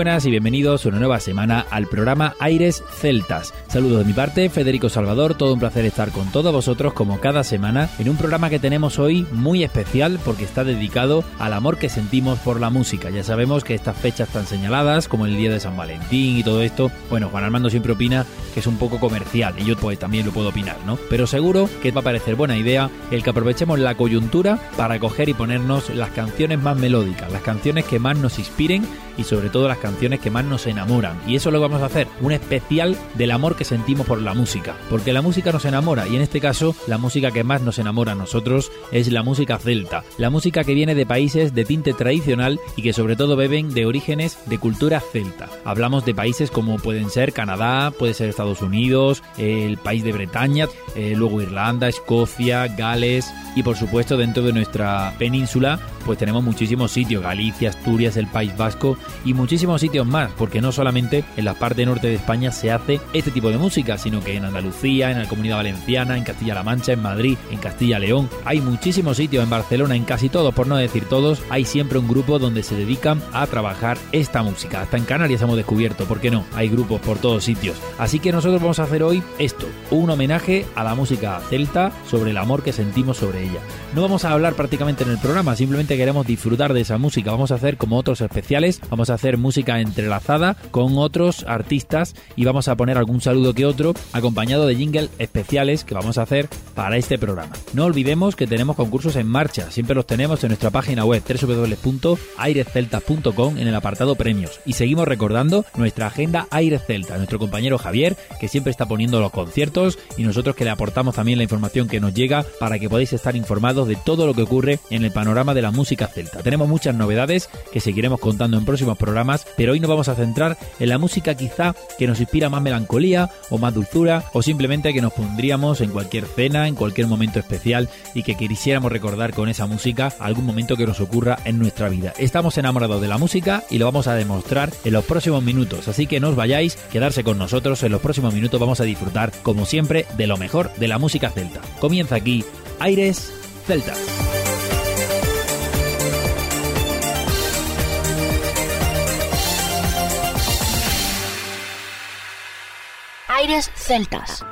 Buenas y bienvenidos una nueva semana al programa Aires Celtas. Saludos de mi parte, Federico Salvador, todo un placer estar con todos vosotros como cada semana en un programa que tenemos hoy muy especial porque está dedicado al amor que sentimos por la música. Ya sabemos que estas fechas tan señaladas como el día de San Valentín y todo esto, bueno, Juan Armando siempre opina que es un poco comercial y yo pues también lo puedo opinar, ¿no? Pero seguro que va a parecer buena idea el que aprovechemos la coyuntura para coger y ponernos las canciones más melódicas, las canciones que más nos inspiren y sobre todo las canciones que más nos enamoran. Y eso lo vamos a hacer, un especial del amor que sentimos por la música. Porque la música nos enamora y en este caso la música que más nos enamora a nosotros es la música celta. La música que viene de países de tinte tradicional y que sobre todo beben de orígenes de cultura celta. Hablamos de países como pueden ser Canadá, puede ser Estados Unidos, el país de Bretaña, eh, luego Irlanda, Escocia, Gales y por supuesto dentro de nuestra península pues tenemos muchísimos sitios, Galicia, Asturias, el País Vasco y muchísimos sitios más, porque no solamente en la parte norte de España se hace este tipo de música, sino que en Andalucía, en la Comunidad Valenciana, en Castilla-La Mancha, en Madrid, en Castilla-León, hay muchísimos sitios en Barcelona, en casi todos, por no decir todos, hay siempre un grupo donde se dedican a trabajar esta música. Hasta en Canarias hemos descubierto, ¿por qué no? Hay grupos por todos sitios. Así que nosotros vamos a hacer hoy esto, un homenaje a la música celta sobre el amor que sentimos sobre ella. No vamos a hablar prácticamente en el programa, simplemente queremos disfrutar de esa música. Vamos a hacer como otros especiales, vamos a hacer música entrelazada con otros artistas y vamos a poner algún saludo que otro acompañado de jingle especiales que vamos a hacer para este programa. No olvidemos que tenemos concursos en marcha, siempre los tenemos en nuestra página web www.airesceltas.com en el apartado premios y seguimos recordando nuestra agenda Aires Celta, nuestro compañero Javier que siempre está poniendo los conciertos y nosotros que le aportamos también la información que nos llega para que podáis estar informados de todo lo que ocurre en el panorama de la música celta. Tenemos muchas novedades que seguiremos contando en próximos programas, pero hoy nos vamos a centrar en la música quizá que nos inspira más melancolía o más dulzura o simplemente que nos pondríamos en cualquier cena, en cualquier momento especial y que quisiéramos recordar con esa música algún momento que nos ocurra en nuestra vida. Estamos enamorados de la música y lo vamos a demostrar en los próximos minutos, así que no os vayáis, quedarse con nosotros, en los próximos minutos vamos a disfrutar como siempre de lo mejor de la música celta. Comienza aquí Aires Celta. Aires Celtas.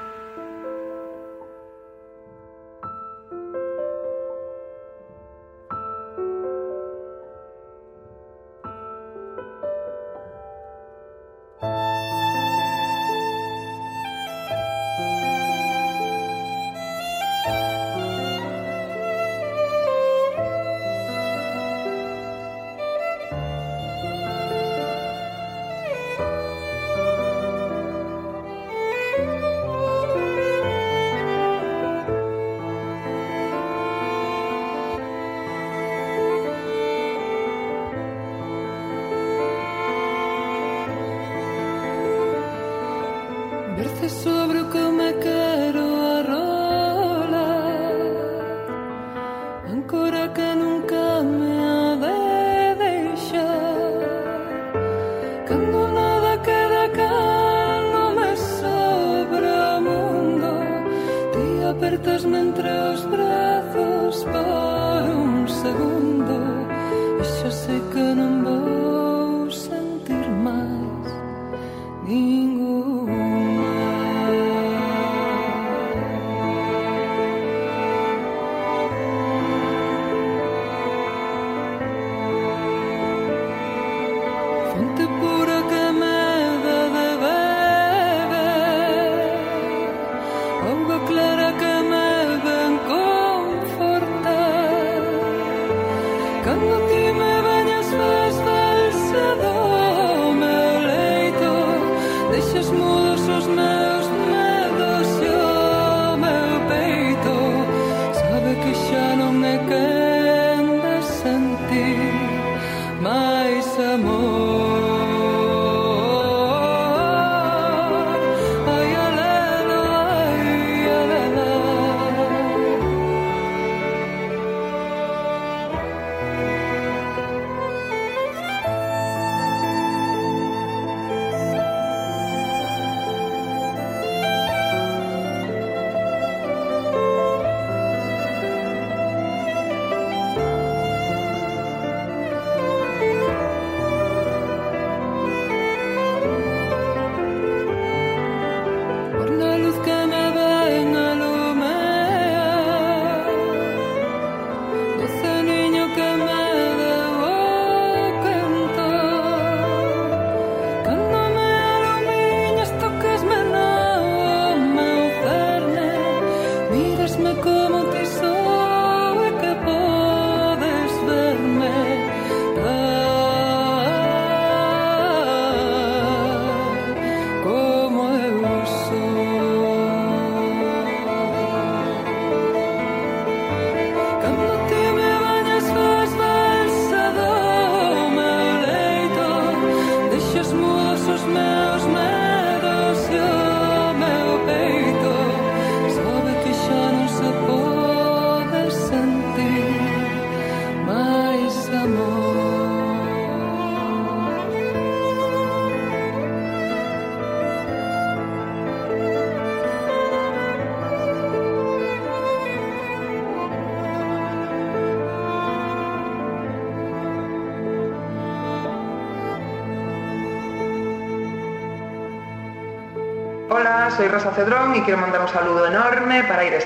Soy Rosa Cedrón y quiero mandar un saludo enorme para Aires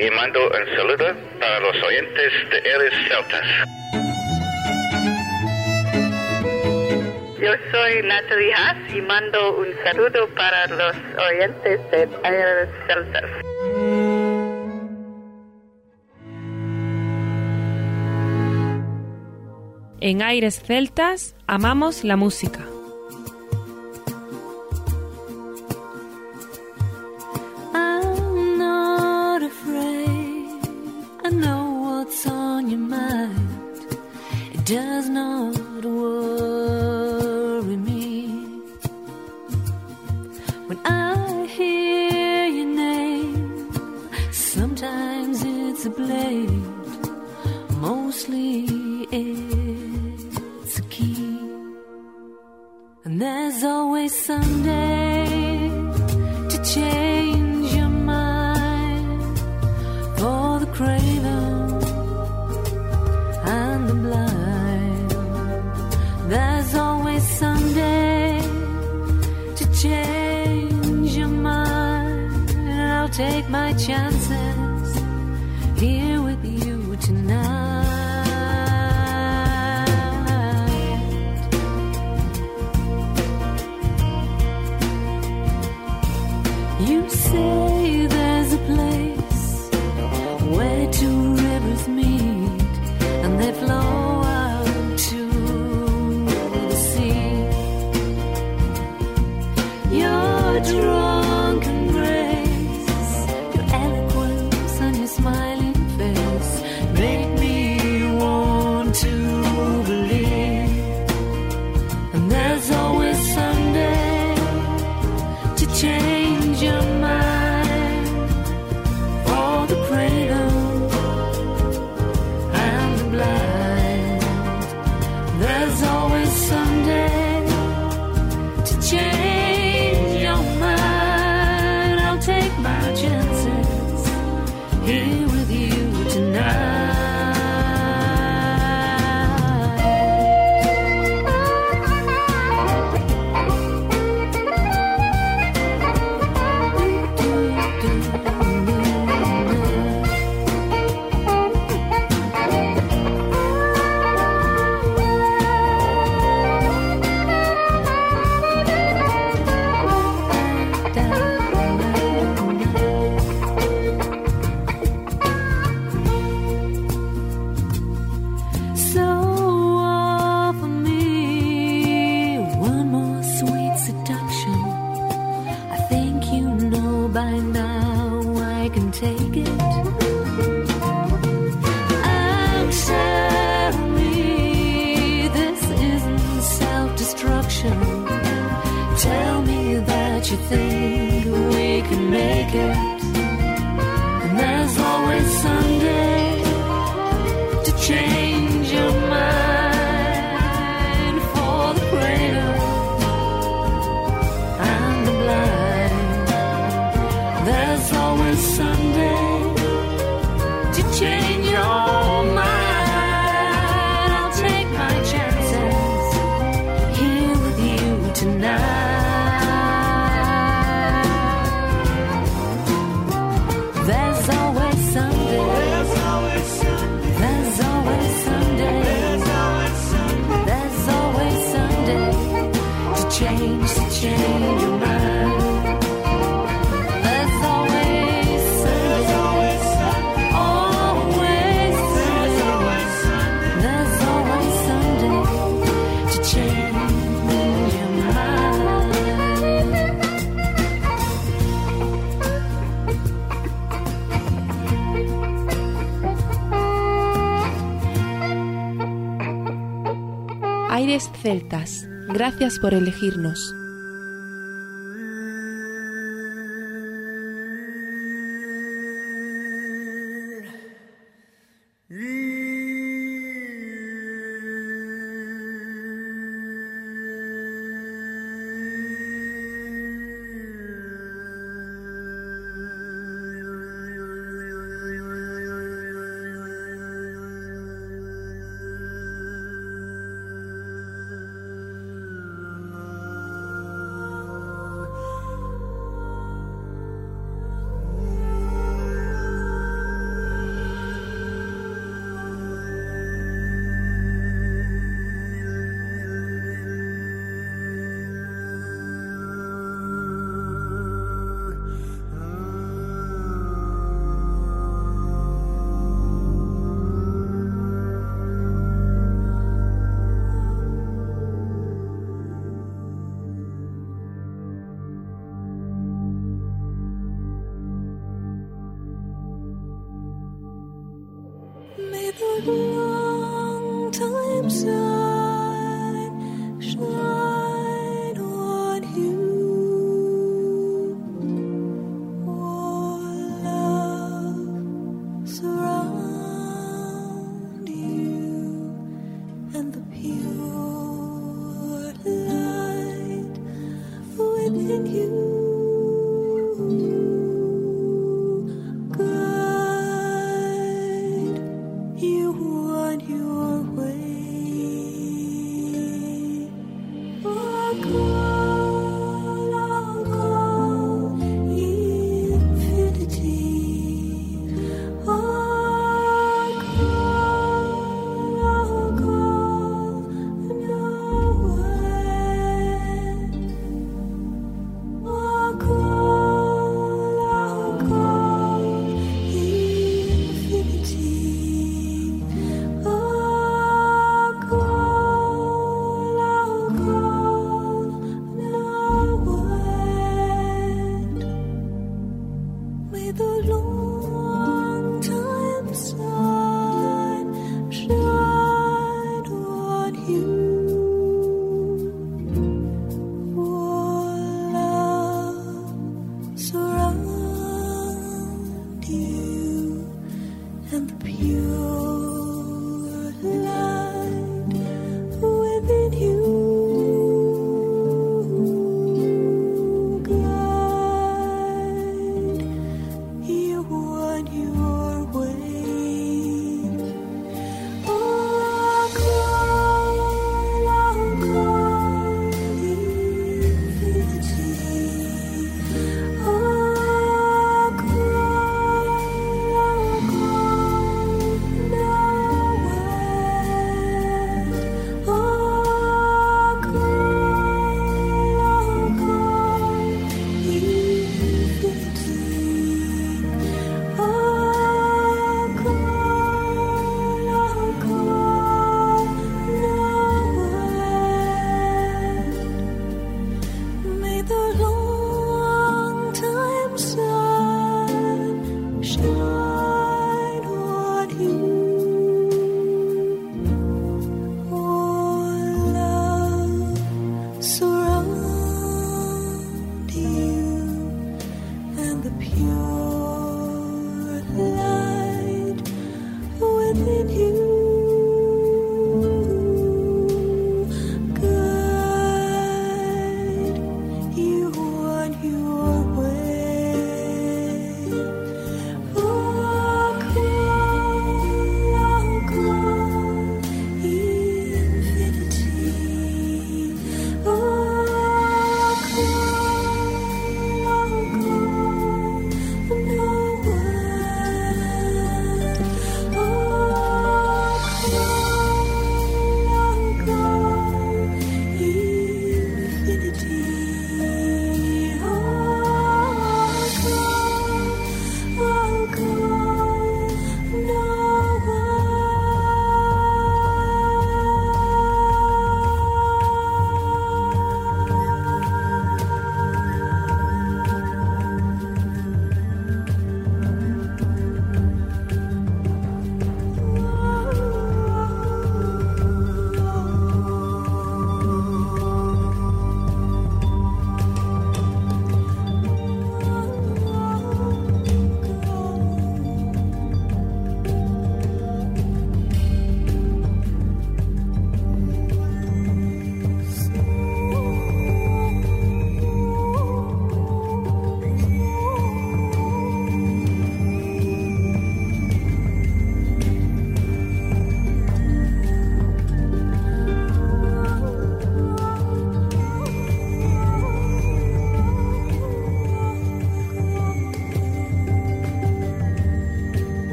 y mando un saludo para los oyentes de Eres Celtas. Yo soy Natalie Haas y mando un saludo para los oyentes de Aires Celtas. En Aires Celtas amamos la música. To change celtas, gracias por elegirnos.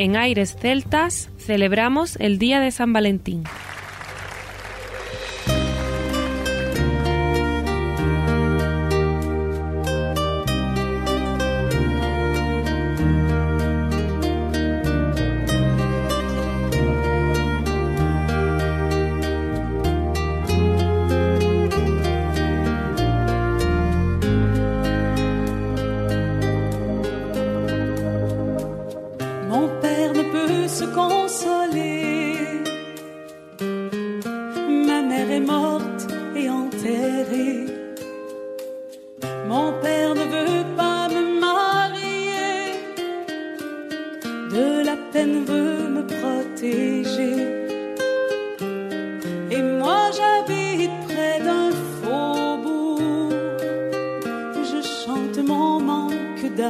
en Aires Celtas celebramos el Día de San Valentín.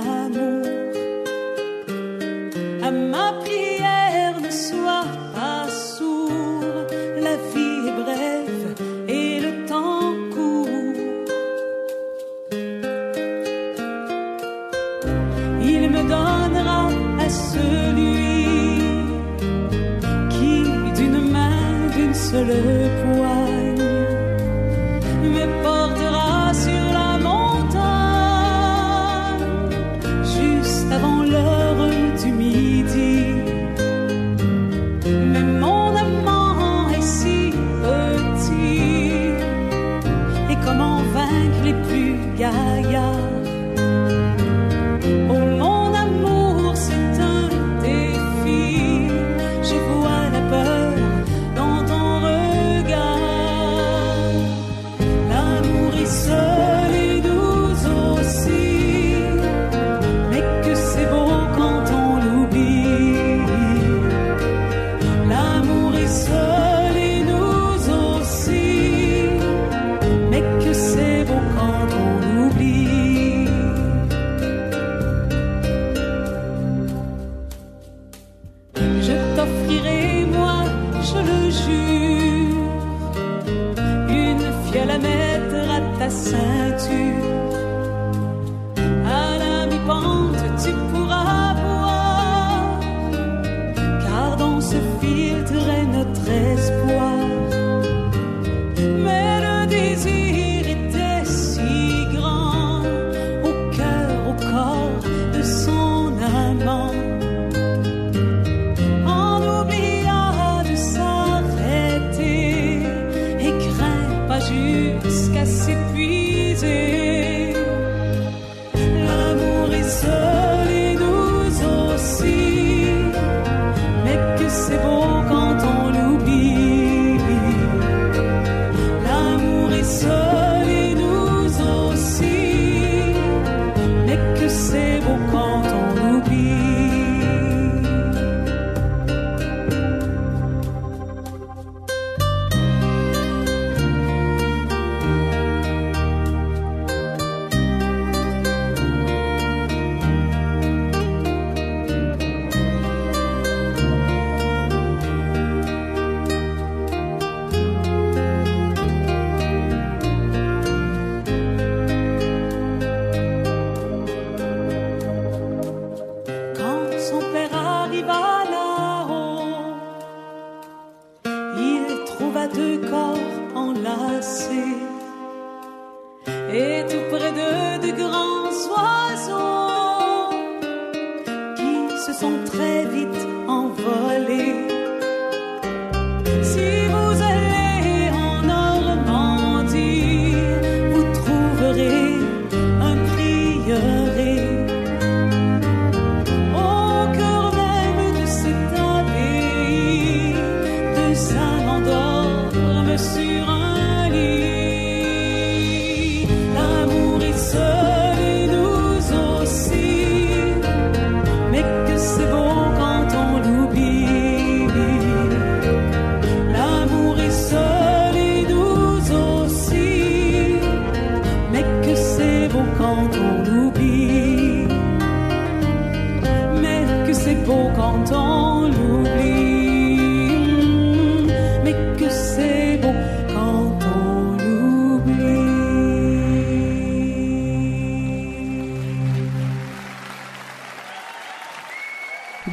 I know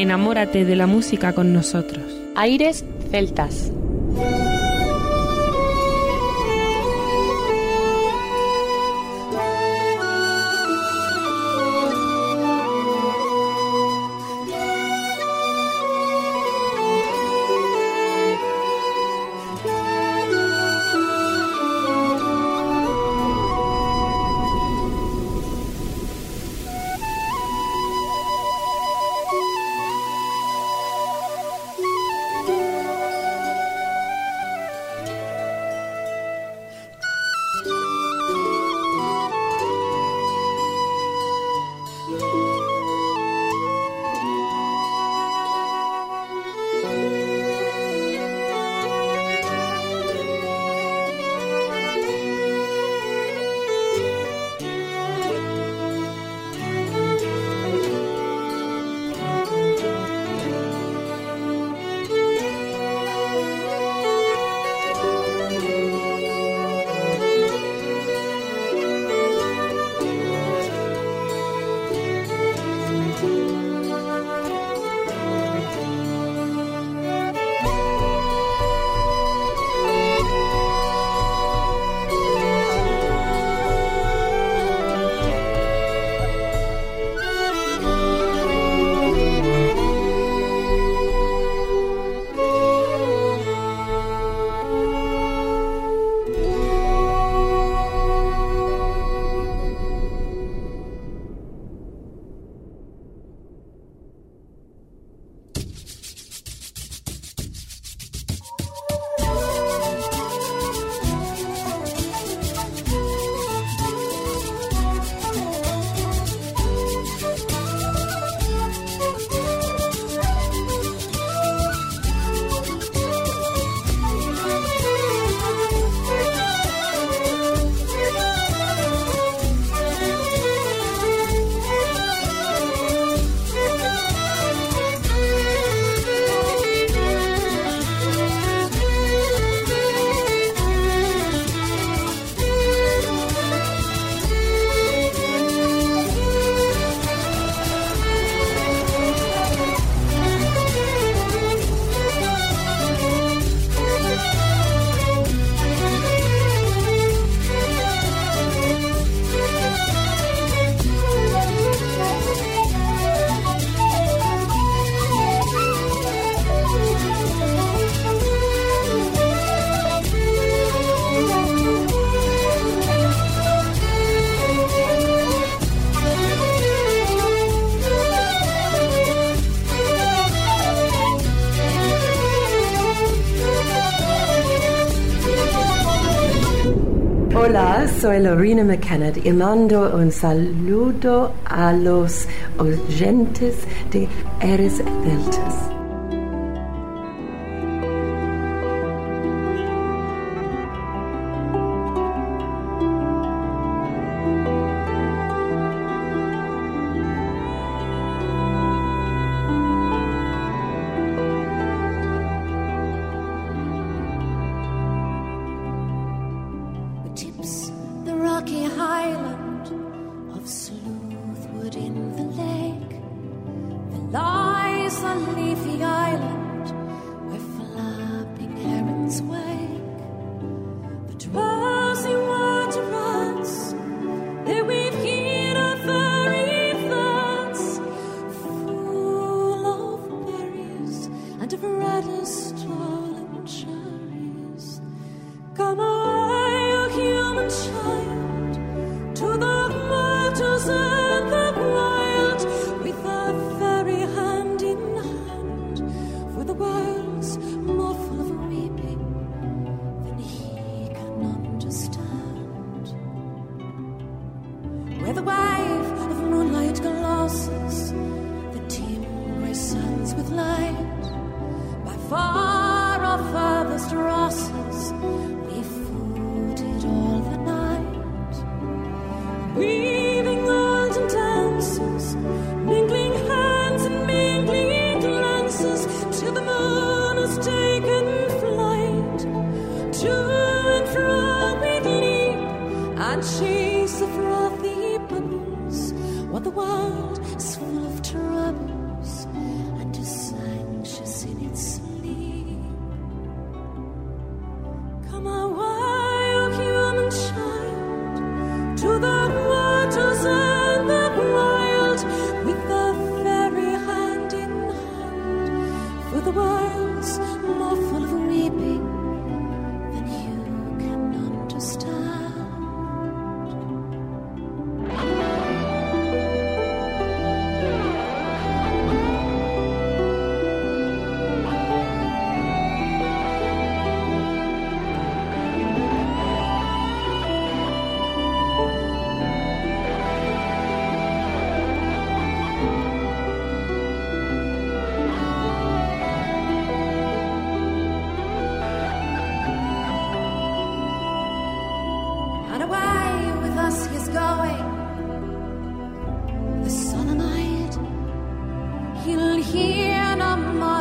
Enamórate de la música con nosotros. Aires celtas. soy Lorena McKenna y mando un saludo a los oyentes de Eres Deltas. come on.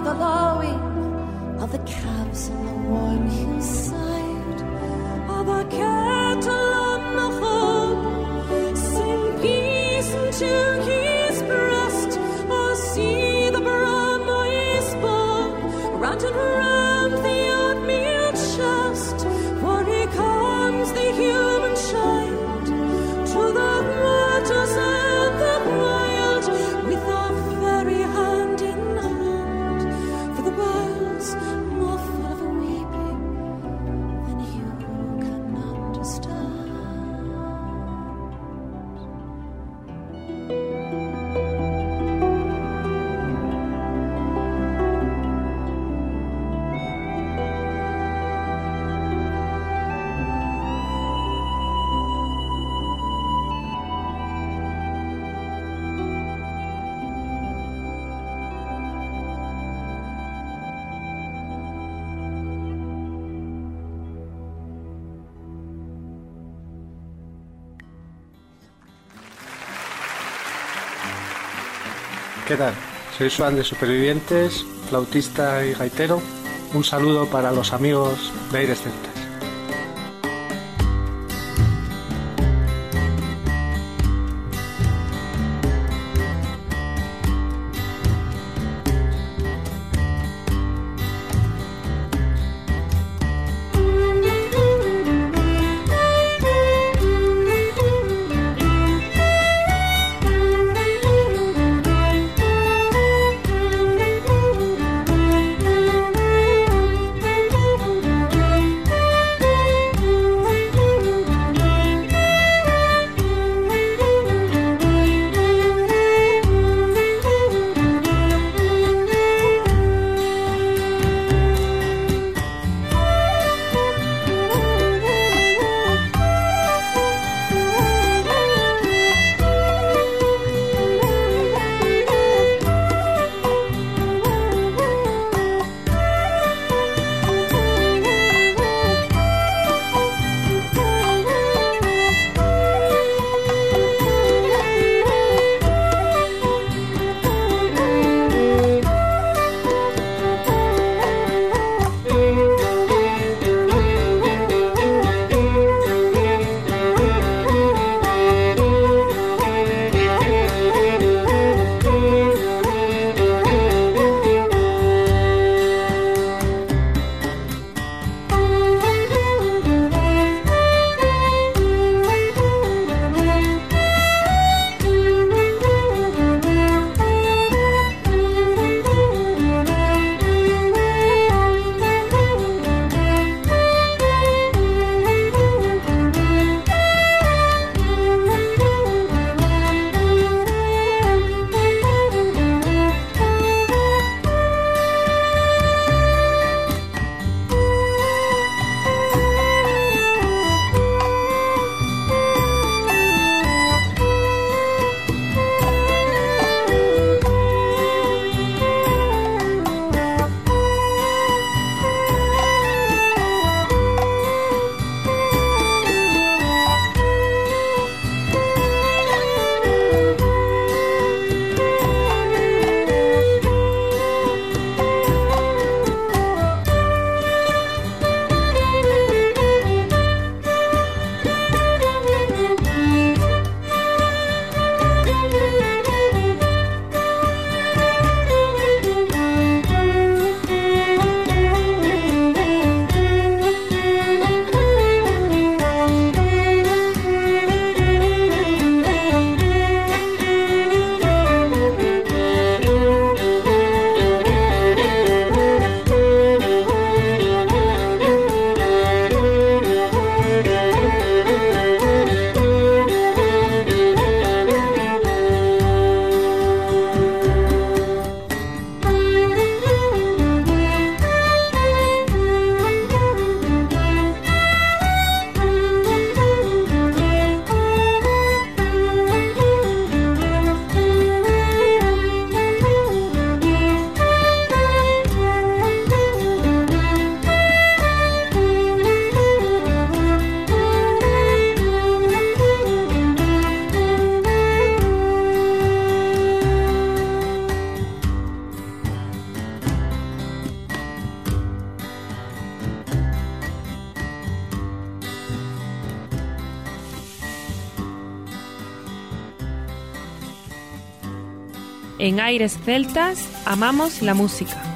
the lowing of the calves in the warm. Soy fan de Supervivientes, flautista y gaitero. Un saludo para los amigos de Aire Celta. En Aires Celtas amamos la música.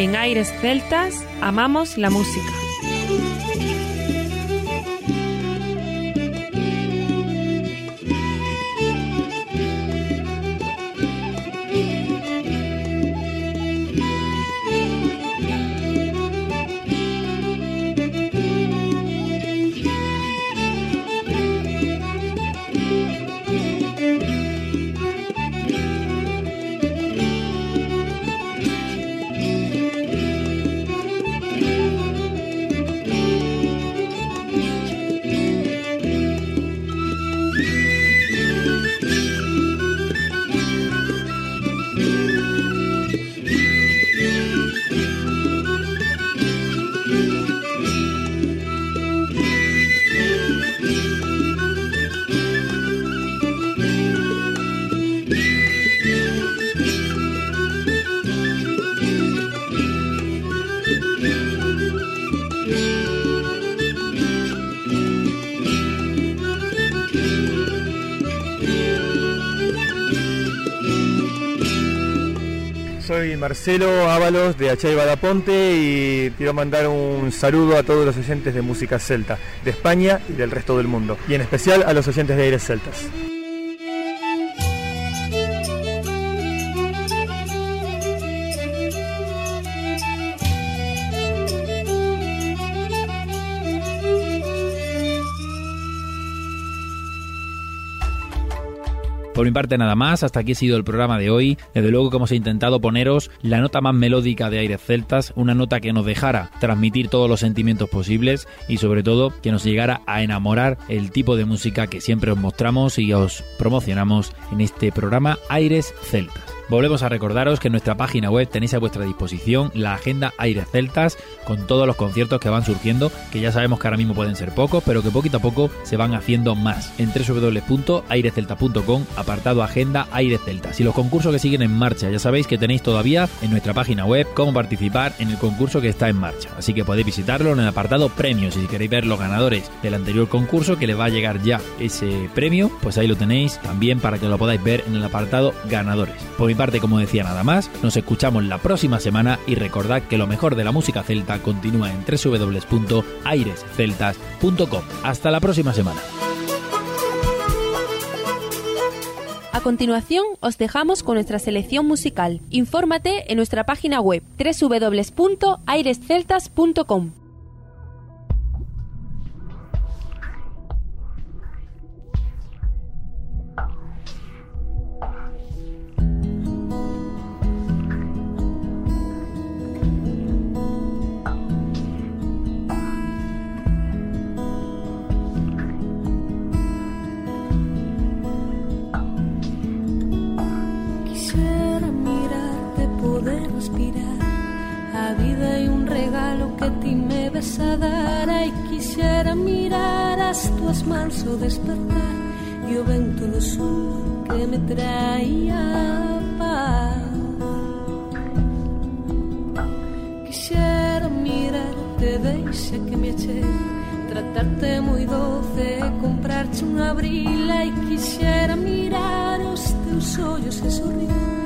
En Aires Celtas amamos la música. Marcelo Ábalos de Achay Badaponte y quiero mandar un saludo a todos los oyentes de música celta de España y del resto del mundo, y en especial a los oyentes de Aires Celtas. Por mi parte nada más, hasta aquí ha sido el programa de hoy. Desde luego que hemos intentado poneros la nota más melódica de Aires Celtas, una nota que nos dejara transmitir todos los sentimientos posibles y sobre todo que nos llegara a enamorar el tipo de música que siempre os mostramos y os promocionamos en este programa Aires Celtas. Volvemos a recordaros que en nuestra página web tenéis a vuestra disposición la agenda Aires Celtas con todos los conciertos que van surgiendo, que ya sabemos que ahora mismo pueden ser pocos, pero que poquito a poco se van haciendo más. En www.airescelta.com, apartado Agenda Aires Celtas. Y los concursos que siguen en marcha, ya sabéis que tenéis todavía en nuestra página web cómo participar en el concurso que está en marcha. Así que podéis visitarlo en el apartado premios. Y si queréis ver los ganadores del anterior concurso, que les va a llegar ya ese premio, pues ahí lo tenéis también para que lo podáis ver en el apartado ganadores. Por mi parte, como decía nada más, nos escuchamos la próxima semana y recordad que lo mejor de la música celta continúa en www.airesceltas.com. Hasta la próxima semana. A continuación, os dejamos con nuestra selección musical. Infórmate en nuestra página web www.airesceltas.com. A vida y un regalo que ti me ves a dar. Ay, quisiera mirar as tuas mans o despertar. E o vento que me traía paz. Quisiera mirarte, deixa que me eche. Tratarte moi doce, comprarte un abril Ai, quisiera mirar os teus ollos e sorrir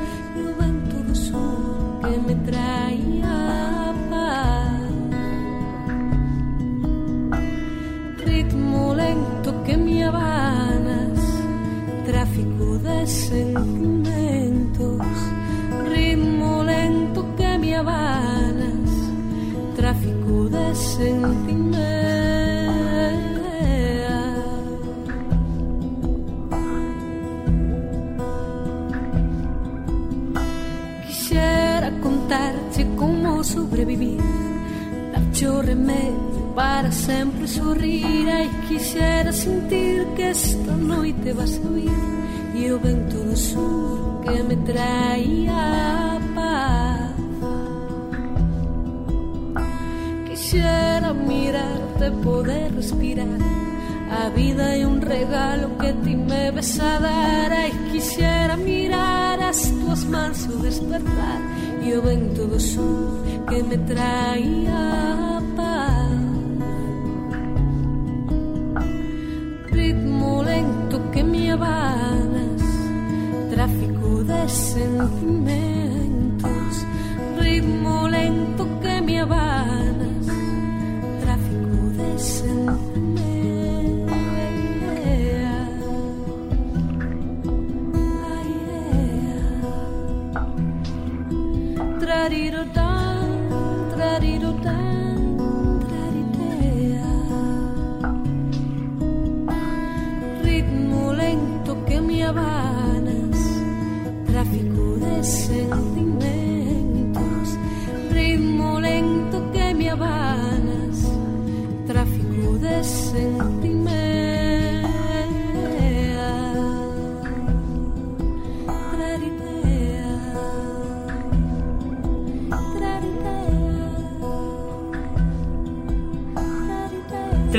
traía Ritmo lento que me abanas Tráfico de sentimentos Ritmo lento que me abanas Tráfico de sentimentos sobrevivir, darte o remedio para sempre sorrir. Ai, quisiera sentir que esta noite vas a oír e o vento do sur que me traía paz. Quisiera mirarte, poder respirar. A vida é un regalo que ti me ves a dar. Ai, quisiera mirar as tuas mans ao despertar e o vento do sur que me traía paz. Ritmo lento que me abanas, tráfico de sentimentos.